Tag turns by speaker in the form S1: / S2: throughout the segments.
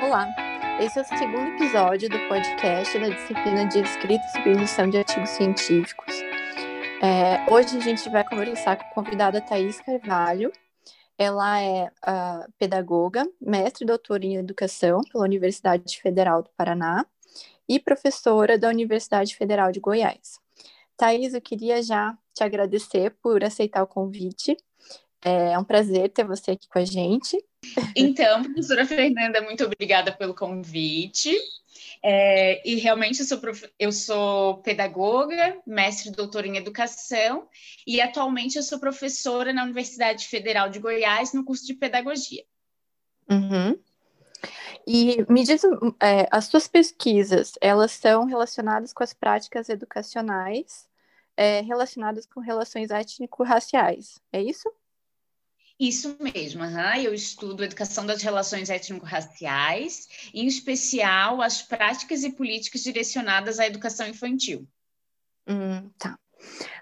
S1: Olá, esse é o segundo episódio do podcast da disciplina de Escrita e Submissão de Artigos Científicos. É, hoje a gente vai conversar com a convidada Thais Carvalho. Ela é pedagoga, mestre e doutora em Educação pela Universidade Federal do Paraná e professora da Universidade Federal de Goiás. Thais, eu queria já te agradecer por aceitar o convite. É um prazer ter você aqui com a gente.
S2: Então, professora Fernanda, muito obrigada pelo convite. É, e realmente eu sou, prof... eu sou pedagoga, mestre e doutora em educação, e atualmente eu sou professora na Universidade Federal de Goiás no curso de pedagogia.
S1: Uhum. E me diz, é, as suas pesquisas, elas são relacionadas com as práticas educacionais é, relacionadas com relações étnico-raciais, é isso?
S2: Isso mesmo, uhum. eu estudo educação das relações étnico-raciais, em especial as práticas e políticas direcionadas à educação infantil.
S1: Hum, tá.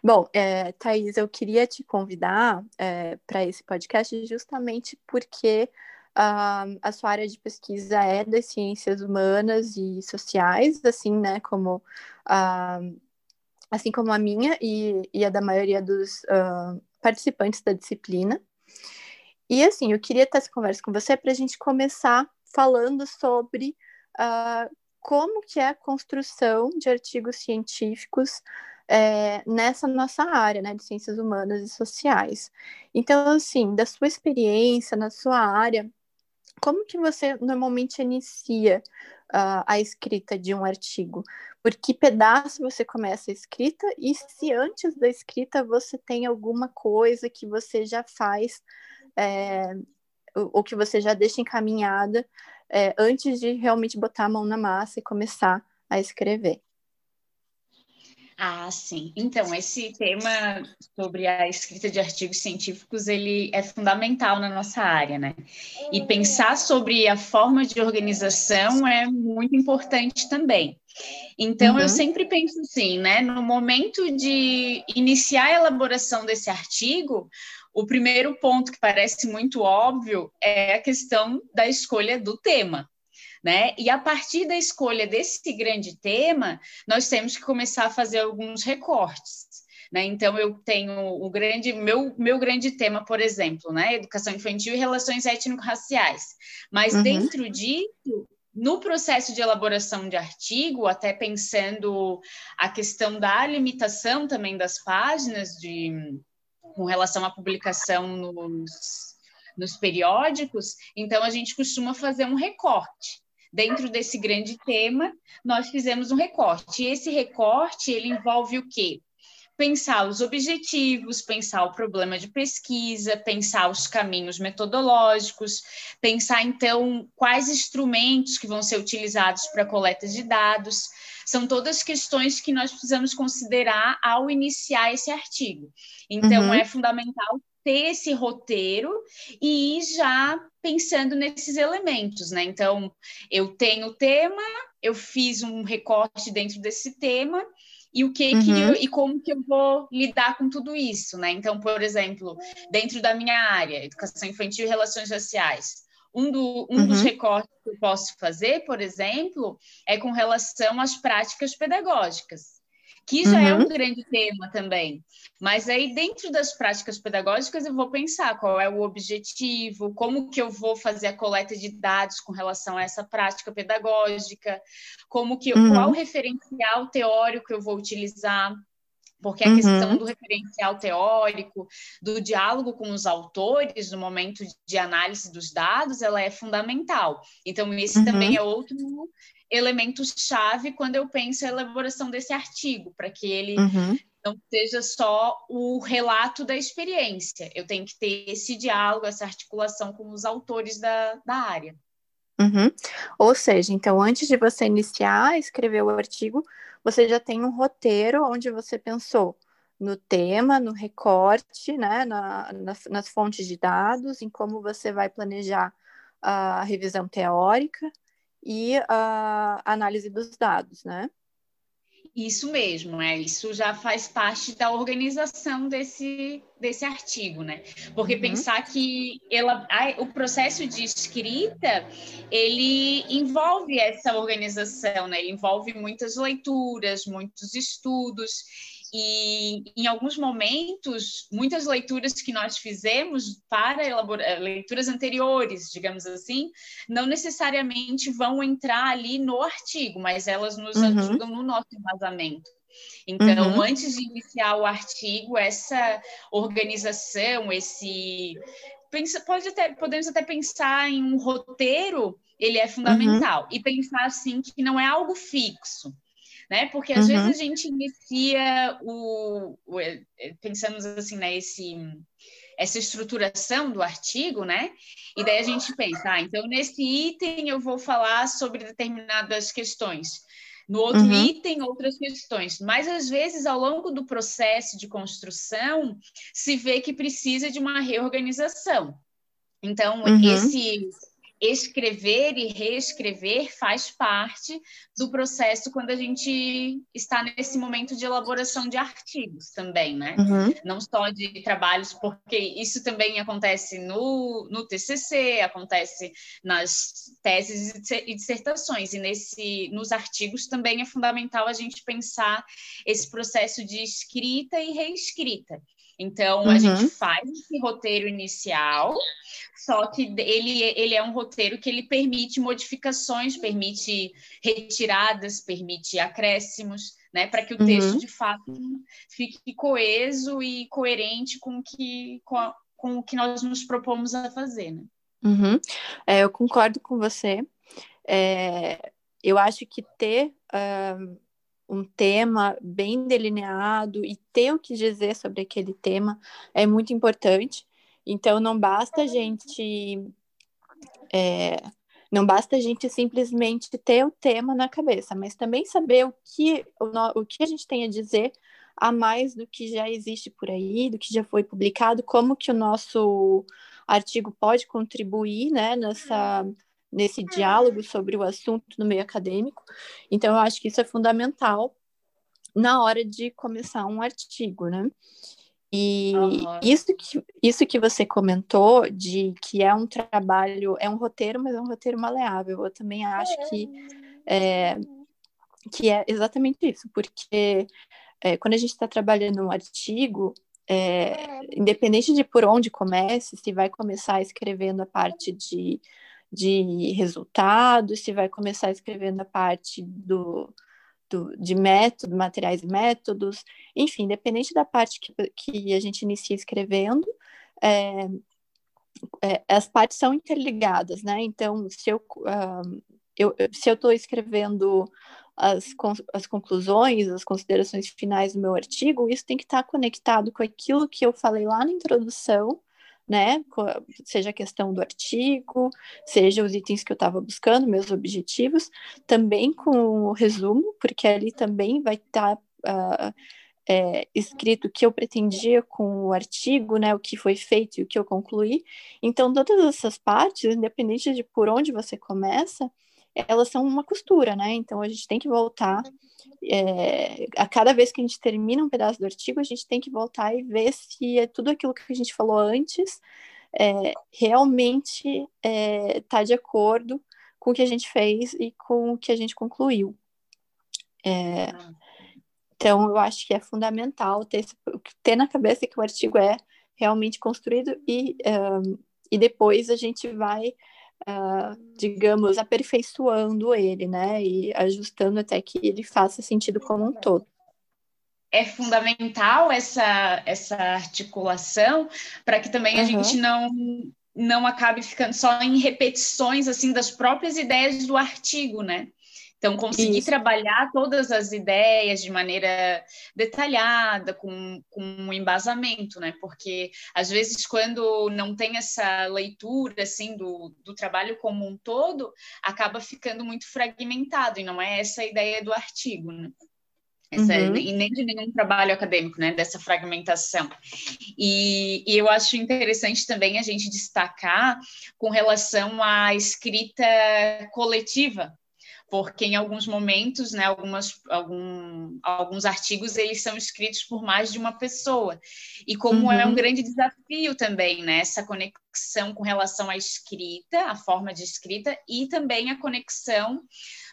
S1: Bom, é, eu queria te convidar é, para esse podcast justamente porque uh, a sua área de pesquisa é das ciências humanas e sociais, assim, né, como, uh, assim como a minha e, e a da maioria dos uh, participantes da disciplina. E assim, eu queria ter essa conversa com você para a gente começar falando sobre uh, como que é a construção de artigos científicos é, nessa nossa área, né, de ciências humanas e sociais. Então, assim, da sua experiência na sua área, como que você normalmente inicia uh, a escrita de um artigo? Por que pedaço você começa a escrita? E se antes da escrita você tem alguma coisa que você já faz é, o, que você já deixa encaminhada é, antes de realmente botar a mão na massa e começar a escrever.
S2: Ah, sim. Então, esse tema sobre a escrita de artigos científicos, ele é fundamental na nossa área, né? E pensar sobre a forma de organização é muito importante também. Então, uhum. eu sempre penso assim, né? No momento de iniciar a elaboração desse artigo, o primeiro ponto que parece muito óbvio é a questão da escolha do tema. Né? E a partir da escolha desse grande tema, nós temos que começar a fazer alguns recortes. Né? Então, eu tenho o grande, meu, meu grande tema, por exemplo, né? educação infantil e relações étnico-raciais. Mas uhum. dentro disso, no processo de elaboração de artigo, até pensando a questão da limitação também das páginas de com relação à publicação nos, nos periódicos, então a gente costuma fazer um recorte. Dentro desse grande tema, nós fizemos um recorte. E esse recorte, ele envolve o quê? pensar os objetivos, pensar o problema de pesquisa, pensar os caminhos metodológicos, pensar então quais instrumentos que vão ser utilizados para coleta de dados. São todas questões que nós precisamos considerar ao iniciar esse artigo. Então, uhum. é fundamental ter esse roteiro e ir já pensando nesses elementos, né? Então, eu tenho o tema, eu fiz um recorte dentro desse tema e o que, uhum. que eu, e como que eu vou lidar com tudo isso, né? Então, por exemplo, dentro da minha área, educação infantil e relações raciais, um, do, um uhum. dos recortes que eu posso fazer, por exemplo, é com relação às práticas pedagógicas que já uhum. é um uhum. grande tema também. Mas aí, dentro das práticas pedagógicas, eu vou pensar qual é o objetivo, como que eu vou fazer a coleta de dados com relação a essa prática pedagógica, como que uhum. qual referencial teórico eu vou utilizar, porque a uhum. questão do referencial teórico, do diálogo com os autores no momento de análise dos dados, ela é fundamental. Então, esse uhum. também é outro elemento-chave quando eu penso a elaboração desse artigo, para que ele uhum. não seja só o relato da experiência. Eu tenho que ter esse diálogo, essa articulação com os autores da, da área.
S1: Uhum. Ou seja, então, antes de você iniciar a escrever o artigo, você já tem um roteiro onde você pensou no tema, no recorte, né, na, nas, nas fontes de dados, em como você vai planejar a revisão teórica, e a análise dos dados, né?
S2: Isso mesmo, é. Isso já faz parte da organização desse, desse artigo, né? Porque uhum. pensar que ela, a, o processo de escrita ele envolve essa organização, né? Ele envolve muitas leituras, muitos estudos e em alguns momentos, muitas leituras que nós fizemos para elaborar leituras anteriores, digamos assim, não necessariamente vão entrar ali no artigo, mas elas nos uhum. ajudam no nosso embasamento. Então, uhum. antes de iniciar o artigo, essa organização, esse pensa, pode até, podemos até pensar em um roteiro, ele é fundamental. Uhum. E pensar assim que não é algo fixo né? Porque às uhum. vezes a gente inicia o, o, é, pensamos assim, né, esse essa estruturação do artigo, né? E daí a gente pensa, ah, então nesse item eu vou falar sobre determinadas questões. No outro uhum. item, outras questões. Mas, às vezes, ao longo do processo de construção, se vê que precisa de uma reorganização. Então, uhum. esse escrever e reescrever faz parte do processo quando a gente está nesse momento de elaboração de artigos também, né? Uhum. Não só de trabalhos, porque isso também acontece no, no TCC, acontece nas teses e dissertações, e nesse, nos artigos também é fundamental a gente pensar esse processo de escrita e reescrita. Então, uhum. a gente faz esse roteiro inicial, só que ele, ele é um roteiro que ele permite modificações, permite retiradas, permite acréscimos, né, para que o texto uhum. de fato fique coeso e coerente com, que, com, a, com o que nós nos propomos a fazer. Né?
S1: Uhum. É, eu concordo com você. É, eu acho que ter uh, um tema bem delineado e ter o que dizer sobre aquele tema é muito importante. Então, não basta a gente. É, não basta a gente simplesmente ter o tema na cabeça, mas também saber o que, o, o que a gente tem a dizer a mais do que já existe por aí, do que já foi publicado, como que o nosso artigo pode contribuir né, nessa, nesse diálogo sobre o assunto no meio acadêmico. Então, eu acho que isso é fundamental na hora de começar um artigo, né? E uhum. isso, que, isso que você comentou de que é um trabalho, é um roteiro, mas é um roteiro maleável. Eu também acho que é, que é exatamente isso, porque é, quando a gente está trabalhando um artigo, é, independente de por onde comece, se vai começar escrevendo a parte de, de resultados, se vai começar escrevendo a parte do, do, de método, materiais e métodos, enfim, independente da parte que, que a gente inicia escrevendo, é, é, as partes são interligadas, né? Então, se eu, eu se eu estou escrevendo as, as conclusões, as considerações finais do meu artigo, isso tem que estar conectado com aquilo que eu falei lá na introdução, né? Seja a questão do artigo, seja os itens que eu estava buscando, meus objetivos, também com o resumo, porque ali também vai estar tá, uh, é, escrito o que eu pretendia com o artigo, né? O que foi feito e o que eu concluí. Então, todas essas partes, independente de por onde você começa, elas são uma costura, né? Então a gente tem que voltar. É, a cada vez que a gente termina um pedaço do artigo, a gente tem que voltar e ver se é tudo aquilo que a gente falou antes é, realmente está é, de acordo com o que a gente fez e com o que a gente concluiu. É, então, eu acho que é fundamental ter, ter na cabeça que o artigo é realmente construído e, um, e depois a gente vai uh, digamos, aperfeiçoando ele, né? E ajustando até que ele faça sentido como um todo.
S2: É fundamental essa, essa articulação para que também a uhum. gente não não acabe ficando só em repetições assim das próprias ideias do artigo, né? Então, conseguir Isso. trabalhar todas as ideias de maneira detalhada, com, com um embasamento, né? Porque, às vezes, quando não tem essa leitura, assim, do, do trabalho como um todo, acaba ficando muito fragmentado, e não é essa a ideia do artigo, né? Essa, uhum. E nem de nenhum trabalho acadêmico, né? Dessa fragmentação. E, e, eu acho interessante também a gente destacar com relação à escrita coletiva, porque em alguns momentos, né, algumas, algum, alguns artigos eles são escritos por mais de uma pessoa. E como uhum. é um uhum. grande desafio também, né, essa conexão com relação à escrita, a forma de escrita, e também a conexão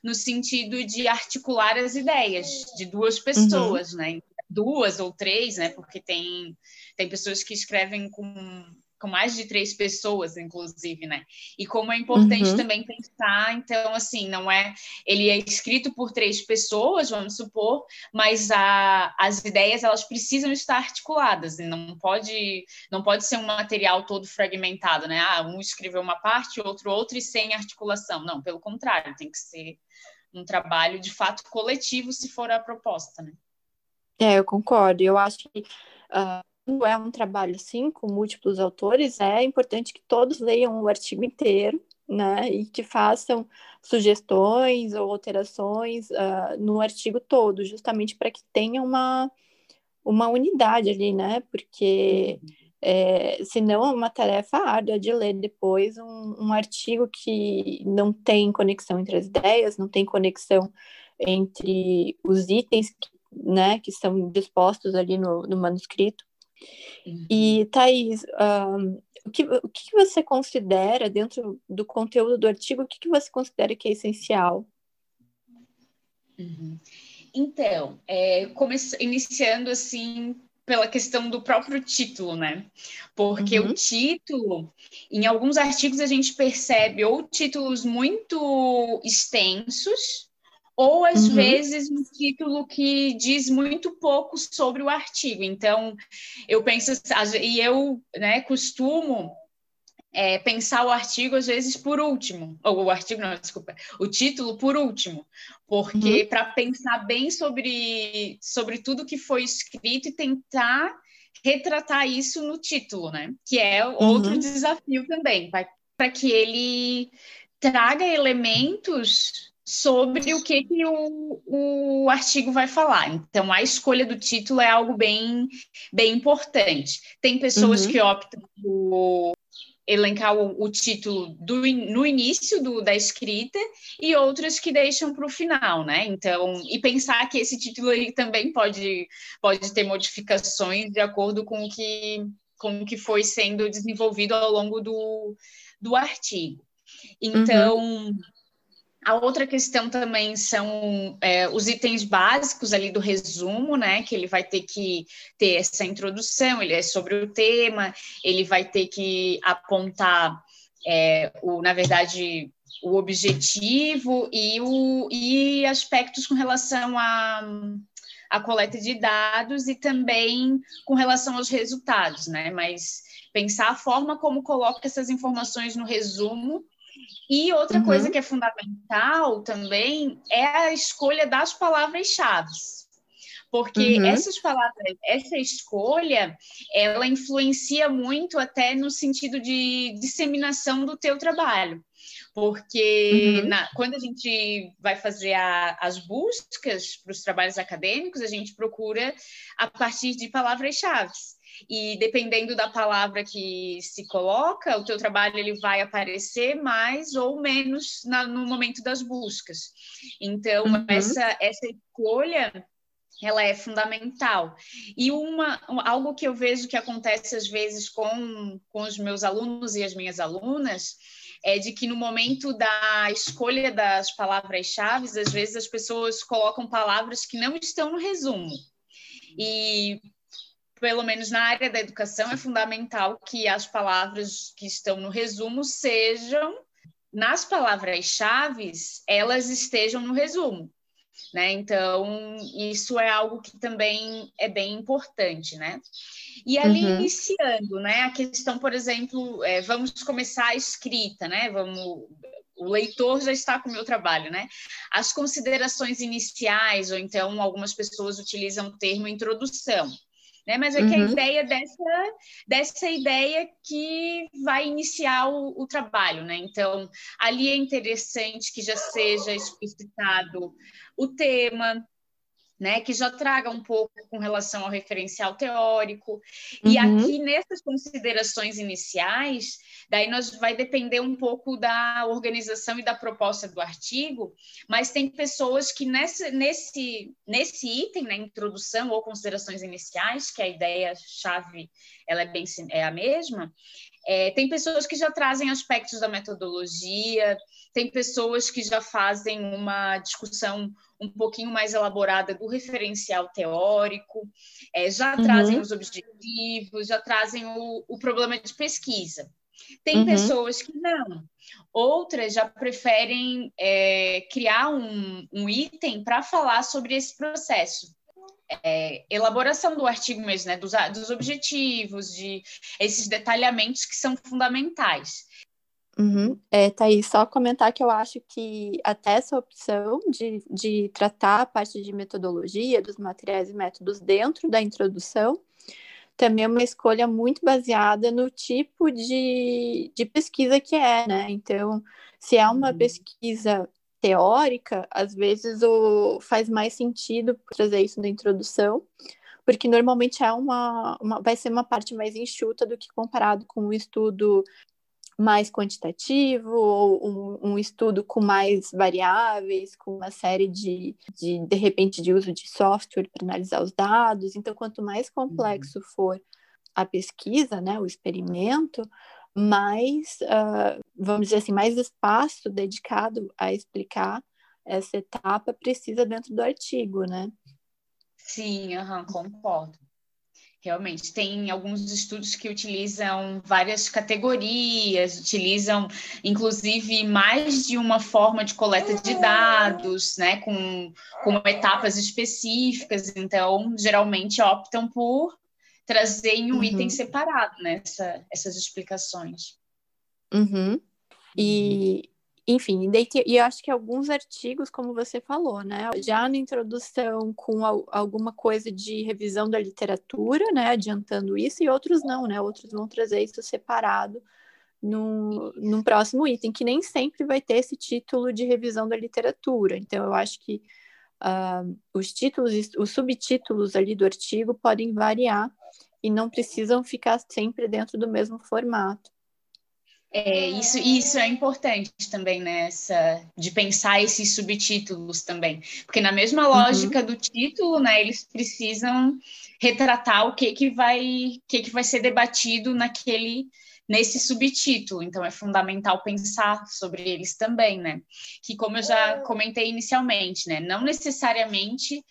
S2: no sentido de articular as ideias de duas uhum. pessoas, uhum. né? Duas ou três, né? Porque tem, tem pessoas que escrevem com com mais de três pessoas, inclusive, né? E como é importante uhum. também pensar, então, assim, não é. Ele é escrito por três pessoas, vamos supor, mas a, as ideias elas precisam estar articuladas, e não pode, não pode ser um material todo fragmentado, né? Ah, um escreveu uma parte, outro outra e sem articulação. Não, pelo contrário, tem que ser um trabalho de fato coletivo, se for a proposta, né?
S1: É, eu concordo. Eu acho que. Uh quando é um trabalho assim, com múltiplos autores, é importante que todos leiam o artigo inteiro, né, e que façam sugestões ou alterações uh, no artigo todo, justamente para que tenha uma, uma unidade ali, né, porque é, senão é uma tarefa árdua de ler depois um, um artigo que não tem conexão entre as ideias, não tem conexão entre os itens que, né, que são dispostos ali no, no manuscrito. Uhum. E, Thaís, um, o, que, o que você considera, dentro do conteúdo do artigo, o que, que você considera que é essencial?
S2: Uhum. Então, é, iniciando assim pela questão do próprio título, né? Porque uhum. o título, em alguns artigos a gente percebe ou títulos muito extensos, ou às uhum. vezes um título que diz muito pouco sobre o artigo. Então, eu penso, e eu né, costumo é, pensar o artigo às vezes por último, ou o artigo não, desculpa, o título por último, porque uhum. para pensar bem sobre, sobre tudo que foi escrito e tentar retratar isso no título, né? Que é outro uhum. desafio também, para que ele traga elementos sobre o que, que o, o artigo vai falar. Então, a escolha do título é algo bem, bem importante. Tem pessoas uhum. que optam por elencar o, o título do, no início do, da escrita e outras que deixam para o final, né? Então, e pensar que esse título aí também pode, pode ter modificações de acordo com o que, com o que foi sendo desenvolvido ao longo do, do artigo. Então, uhum. A outra questão também são é, os itens básicos ali do resumo, né? Que ele vai ter que ter essa introdução, ele é sobre o tema, ele vai ter que apontar, é, o, na verdade, o objetivo e, o, e aspectos com relação a a coleta de dados e também com relação aos resultados, né? Mas pensar a forma como coloca essas informações no resumo e outra uhum. coisa que é fundamental também é a escolha das palavras-chave. Porque uhum. essas palavras, essa escolha, ela influencia muito até no sentido de disseminação do teu trabalho. Porque uhum. na, quando a gente vai fazer a, as buscas para os trabalhos acadêmicos, a gente procura a partir de palavras-chave e dependendo da palavra que se coloca, o teu trabalho ele vai aparecer mais ou menos na, no momento das buscas. Então, uhum. essa, essa escolha ela é fundamental. E uma, algo que eu vejo que acontece às vezes com, com os meus alunos e as minhas alunas é de que no momento da escolha das palavras-chave, às vezes as pessoas colocam palavras que não estão no resumo. E pelo menos na área da educação, é fundamental que as palavras que estão no resumo sejam, nas palavras-chave, elas estejam no resumo. Né? Então, isso é algo que também é bem importante, né? E ali uhum. iniciando, né? A questão, por exemplo, é, vamos começar a escrita, né? Vamos, o leitor já está com o meu trabalho, né? As considerações iniciais, ou então algumas pessoas utilizam o termo introdução né? Mas é uhum. que a uhum. ideia dessa, dessa ideia que vai iniciar o, o, trabalho, né? Então, ali é interessante que já seja explicitado o tema, né, que já traga um pouco com relação ao referencial teórico. Uhum. E aqui nessas considerações iniciais, daí nós vai depender um pouco da organização e da proposta do artigo, mas tem pessoas que nesse nesse nesse item, na né, introdução ou considerações iniciais, que a ideia chave ela é bem é a mesma, é, tem pessoas que já trazem aspectos da metodologia, tem pessoas que já fazem uma discussão um pouquinho mais elaborada do referencial teórico, é, já uhum. trazem os objetivos, já trazem o, o problema de pesquisa. Tem uhum. pessoas que não. Outras já preferem é, criar um, um item para falar sobre esse processo é, elaboração do artigo mesmo, né, dos, dos objetivos, de esses detalhamentos que são fundamentais.
S1: Uhum. É, Thaís, só comentar que eu acho que até essa opção de, de tratar a parte de metodologia, dos materiais e métodos dentro da introdução, também é uma escolha muito baseada no tipo de, de pesquisa que é, né? Então, se é uma uhum. pesquisa teórica, às vezes o, faz mais sentido trazer isso na introdução, porque normalmente é uma, uma, vai ser uma parte mais enxuta do que comparado com um estudo mais quantitativo ou um, um, estudo com mais variáveis, com uma série de, de, de repente, de uso de software para analisar os dados. Então, quanto mais complexo uhum. for a pesquisa, né, o experimento, mais, uh, vamos dizer assim, mais espaço dedicado a explicar essa etapa precisa dentro do artigo, né?
S2: Sim, uhum, concordo. Realmente, tem alguns estudos que utilizam várias categorias, utilizam, inclusive, mais de uma forma de coleta de dados, né, com, com etapas específicas, então, geralmente optam por trazer em um uhum. item separado, né? Essa, essas explicações.
S1: Uhum. E, enfim, e eu acho que alguns artigos, como você falou, né? Já na introdução com alguma coisa de revisão da literatura, né? Adiantando isso, e outros não, né? Outros vão trazer isso separado no, num próximo item, que nem sempre vai ter esse título de revisão da literatura. Então, eu acho que uh, os títulos, os subtítulos ali do artigo podem variar e não precisam ficar sempre dentro do mesmo formato.
S2: É, isso, isso é importante também, né? de pensar esses subtítulos também. Porque na mesma uhum. lógica uhum. do título, né, eles precisam retratar o que, que vai que, que vai ser debatido naquele nesse subtítulo. Então é fundamental pensar sobre eles também, né? Que como eu já comentei inicialmente, né, não necessariamente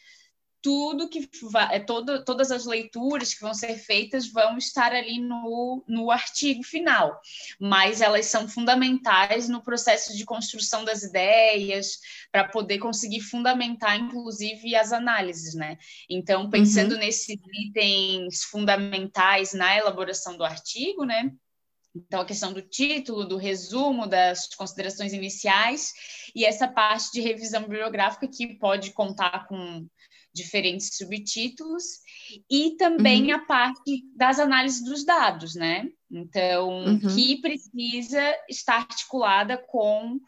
S2: tudo que vai, é todo, todas as leituras que vão ser feitas vão estar ali no, no artigo final, mas elas são fundamentais no processo de construção das ideias, para poder conseguir fundamentar, inclusive, as análises, né? Então, pensando uhum. nesses itens fundamentais na elaboração do artigo, né? Então, a questão do título, do resumo, das considerações iniciais e essa parte de revisão bibliográfica que pode contar com diferentes subtítulos, e também uhum. a parte das análises dos dados, né? Então, uhum. que precisa estar articulada com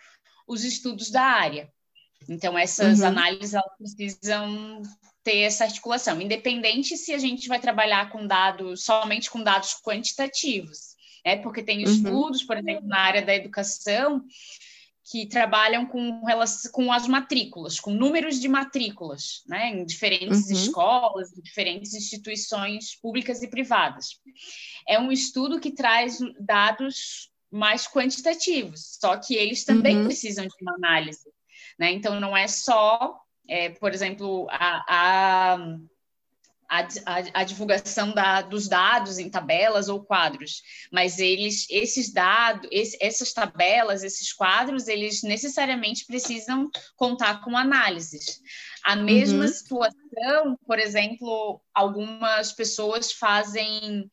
S2: os estudos da área. Então, essas uhum. análises precisam ter essa articulação, independente se a gente vai trabalhar com dados, somente com dados quantitativos, né? Porque tem uhum. estudos, por exemplo, na área da educação, que trabalham com, com as matrículas, com números de matrículas, né, em diferentes uhum. escolas, em diferentes instituições públicas e privadas. É um estudo que traz dados mais quantitativos, só que eles também uhum. precisam de uma análise. Né? Então, não é só, é, por exemplo, a, a a, a, a divulgação da, dos dados em tabelas ou quadros, mas eles, esses dados, esse, essas tabelas, esses quadros, eles necessariamente precisam contar com análises. A mesma uhum. situação, por exemplo, algumas pessoas fazem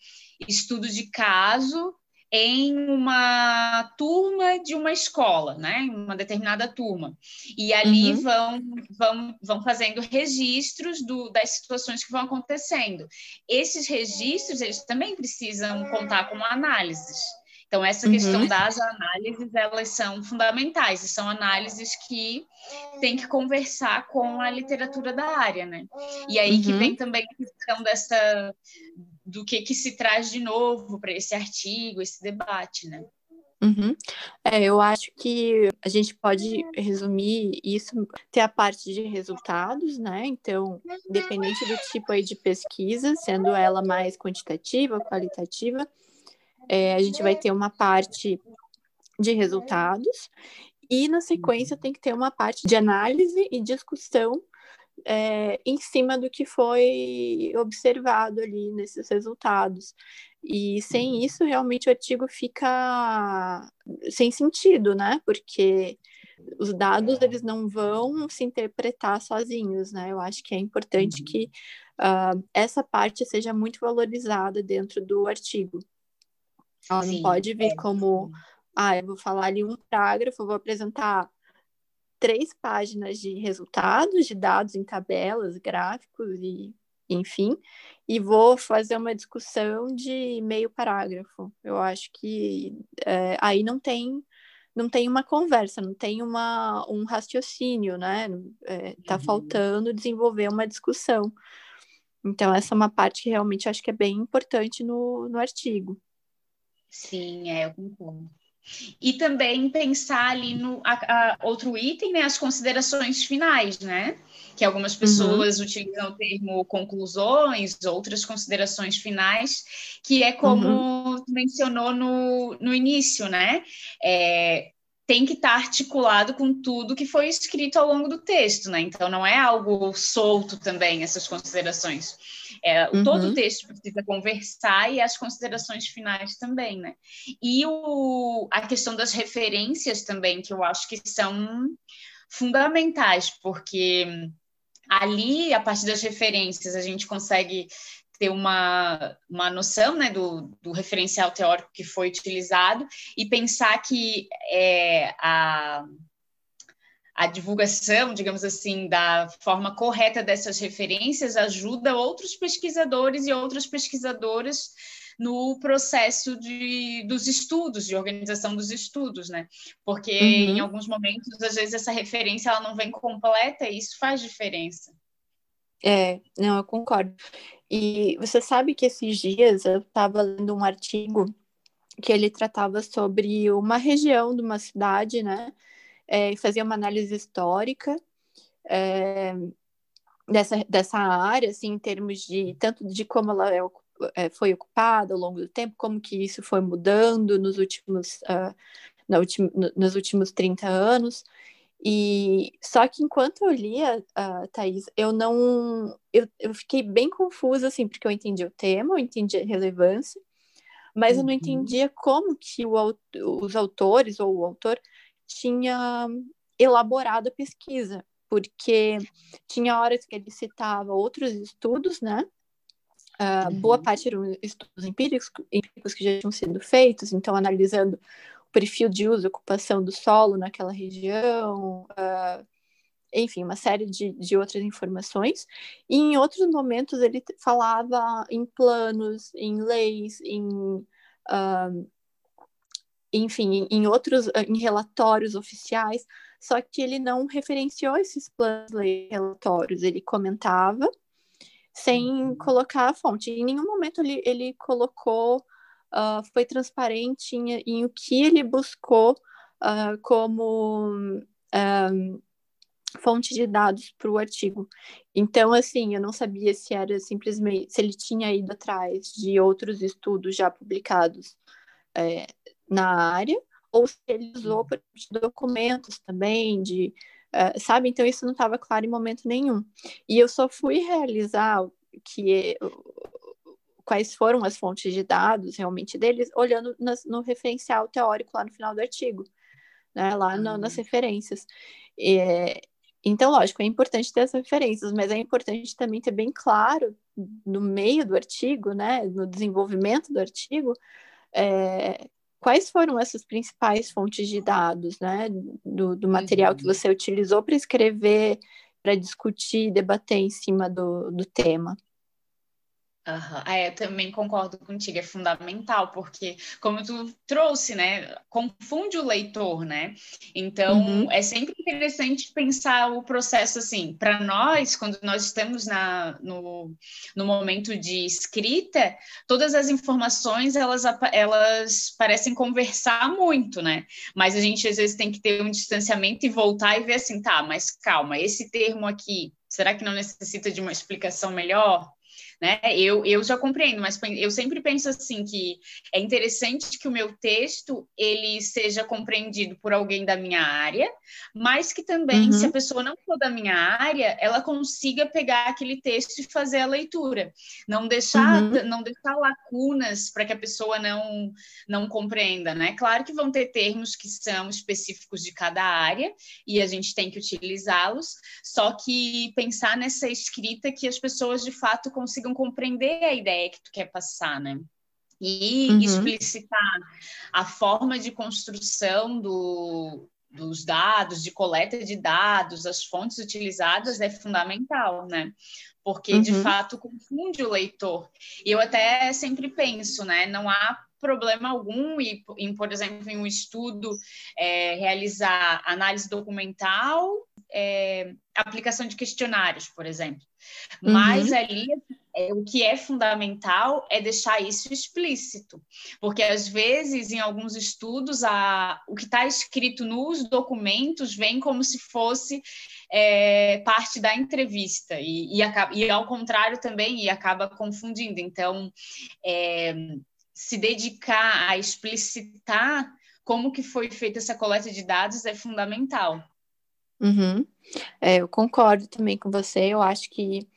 S2: estudo de caso em uma turma de uma escola, né? Uma determinada turma. E ali uhum. vão, vão, vão fazendo registros do, das situações que vão acontecendo. Esses registros, eles também precisam contar com análises. Então, essa uhum. questão das análises, elas são fundamentais, e são análises que tem que conversar com a literatura da área, né? E aí uhum. que vem também a questão dessa do que, que se traz de novo para esse artigo, esse debate, né?
S1: Uhum. É, eu acho que a gente pode resumir isso, ter a parte de resultados, né? Então, independente do tipo aí de pesquisa, sendo ela mais quantitativa, qualitativa, é, a gente vai ter uma parte de resultados e na sequência tem que ter uma parte de análise e discussão é, em cima do que foi observado ali nesses resultados. E sem uhum. isso, realmente o artigo fica sem sentido, né? Porque os dados eles não vão se interpretar sozinhos, né? Eu acho que é importante uhum. que uh, essa parte seja muito valorizada dentro do artigo. Ela não pode vir é. como, ah, eu vou falar ali um parágrafo, vou apresentar três páginas de resultados, de dados em tabelas, gráficos e enfim, e vou fazer uma discussão de meio parágrafo. Eu acho que é, aí não tem não tem uma conversa, não tem uma, um raciocínio, né? Está é, uhum. faltando desenvolver uma discussão. Então, essa é uma parte que realmente acho que é bem importante no, no artigo.
S2: Sim, é, eu concordo. E também pensar ali no a, a, outro item, né, as considerações finais, né? Que algumas pessoas uhum. utilizam o termo conclusões, outras considerações finais, que é como uhum. mencionou no, no início, né? É, tem que estar articulado com tudo que foi escrito ao longo do texto, né? Então não é algo solto também essas considerações. É, uhum. Todo o texto precisa conversar e as considerações finais também, né? E o, a questão das referências também, que eu acho que são fundamentais, porque ali, a partir das referências, a gente consegue ter uma, uma noção né, do, do referencial teórico que foi utilizado e pensar que é, a, a divulgação, digamos assim, da forma correta dessas referências ajuda outros pesquisadores e outras pesquisadoras no processo de, dos estudos, de organização dos estudos, né? Porque uhum. em alguns momentos, às vezes, essa referência ela não vem completa e isso faz diferença.
S1: É, não, eu concordo. E você sabe que esses dias eu estava lendo um artigo que ele tratava sobre uma região de uma cidade, né? é, fazia uma análise histórica é, dessa, dessa área, assim, em termos de tanto de como ela é, é, foi ocupada ao longo do tempo, como que isso foi mudando nos últimos, uh, na ultim, no, nos últimos 30 anos. E só que enquanto eu lia, uh, Thaís, eu não. Eu, eu fiquei bem confusa, assim, porque eu entendi o tema, eu entendi a relevância, mas uhum. eu não uhum. entendia como que o, os autores ou o autor tinha elaborado a pesquisa, porque tinha horas que ele citava outros estudos, né? Uh, uhum. Boa parte eram estudos empíricos, empíricos que já tinham sido feitos, então analisando perfil de uso ocupação do solo naquela região, uh, enfim, uma série de, de outras informações. E em outros momentos ele falava em planos, em leis, em uh, enfim, em outros, eh, em relatórios oficiais, só que ele não referenciou esses planos e relatórios, ele comentava sem uhum. colocar a fonte. Em nenhum momento ele, ele colocou, uh, foi transparente em, em, o que ele buscou uh, como um, ah, fonte de dados para o artigo. Então, assim, eu não sabia se era simplesmente, se ele tinha ido atrás de outros estudos já publicados é, na área, ou se ele usou uhum. documentos também, de, uh, sabe? Então isso não estava claro em momento nenhum. E eu só fui realizar que quais foram as fontes de dados realmente deles, olhando nas, no referencial teórico lá no final do artigo, né? Lá no, nas uhum. referências. E, então, lógico, é importante ter as referências, mas é importante também ter bem claro no meio do artigo, né, no desenvolvimento do artigo, é, quais foram essas principais fontes de dados, né, do, do material uhum. que você utilizou para escrever, para discutir, debater em cima do, do tema?
S2: Uhum. É, eu também concordo contigo, é fundamental, porque como tu trouxe, né, confunde o leitor, né? Então, uhum. é sempre interessante pensar o processo assim. Para nós, quando nós estamos na, no, no momento de escrita, todas as informações, elas, elas parecem conversar muito, né? Mas a gente, às vezes, tem que ter um distanciamento e voltar e ver assim, tá, mas calma, esse termo aqui, será que não necessita de uma explicação melhor? Né? Eu, eu já compreendo, mas eu sempre penso assim que é interessante que o meu texto ele seja compreendido por alguém da minha área, mas que também, uhum. se a pessoa não for da minha área, ela consiga pegar aquele texto e fazer a leitura. Não deixar, uhum. não deixar lacunas para que a pessoa não, não compreenda, né? Claro que vão ter termos que são específicos de cada área e a gente tem que utilizá-los, só que pensar nessa escrita que as pessoas de fato consigam compreender a ideia que tu quer passar, né? E uhum. explicitar a forma de construção do, dos dados, de coleta de dados, as fontes utilizadas é fundamental, né? Porque uhum. de fato confunde o leitor. E eu até sempre penso, né? Não há problema algum em, em por exemplo, em um estudo é, realizar análise documental, é, aplicação de questionários, por exemplo. Mas uhum. ali é, o que é fundamental é deixar isso explícito, porque às vezes em alguns estudos a, o que está escrito nos documentos vem como se fosse é, parte da entrevista e, e, acaba, e, ao contrário também e acaba confundindo. Então é, se dedicar a explicitar como que foi feita essa coleta de dados é fundamental.
S1: Uhum. É, eu concordo também com você. Eu acho que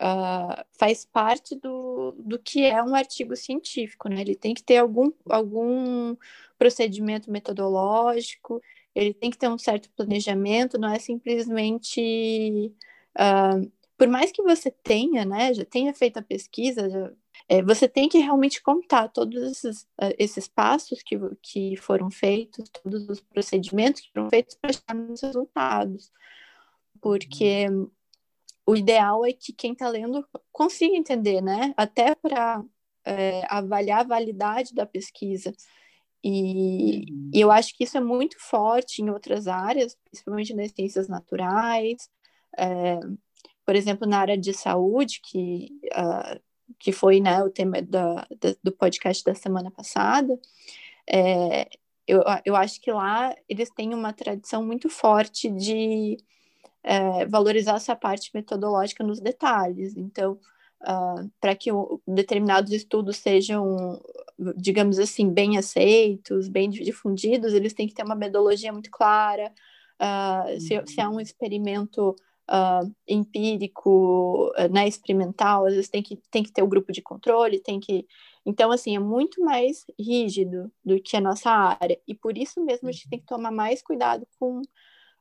S1: uh, faz parte do, do que é um artigo científico, né? Ele tem que ter algum, algum procedimento metodológico, ele tem que ter um certo planejamento, não é simplesmente. Uh, por mais que você tenha, né, já tenha feito a pesquisa, já, é, você tem que realmente contar todos esses, uh, esses passos que, que foram feitos, todos os procedimentos que foram feitos para chegar nos resultados. Porque o ideal é que quem está lendo consiga entender, né? Até para é, avaliar a validade da pesquisa. E, uhum. e, eu acho que isso é muito forte em outras áreas, principalmente nas ciências naturais, é, por exemplo, na área de saúde, que, uh, que foi né, o tema da, da, do podcast da semana passada. É, eu, eu acho que lá eles têm uma tradição muito forte de é, valorizar essa parte metodológica nos detalhes. Então, uh, para que o, determinados estudos sejam, digamos assim, bem aceitos, bem difundidos, eles têm que ter uma metodologia muito clara. Uh, se, se há um experimento uh, empírico, né, experimental, às vezes tem que, tem que ter o um grupo de controle, tem que. Então, assim, é muito mais rígido do que a nossa área. E por isso mesmo a gente tem que tomar mais cuidado com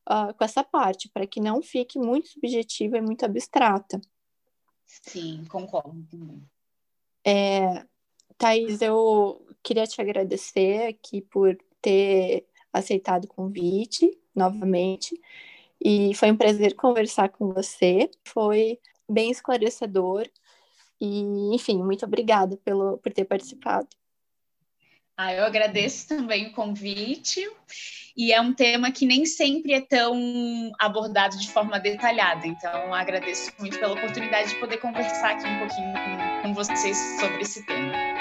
S1: uh, com essa parte, para que não fique muito subjetiva e muito abstrata.
S2: Sim, concordo também.
S1: É, Thaís, eu queria te agradecer aqui por ter aceitado o convite novamente. E foi um prazer conversar com você. Foi bem esclarecedor. E, enfim, muito obrigada pelo, por ter participado.
S2: Ah, eu agradeço também o convite e é um tema que nem sempre é tão abordado de forma detalhada. Então, agradeço muito pela oportunidade de poder conversar aqui um pouquinho com, com vocês sobre esse tema.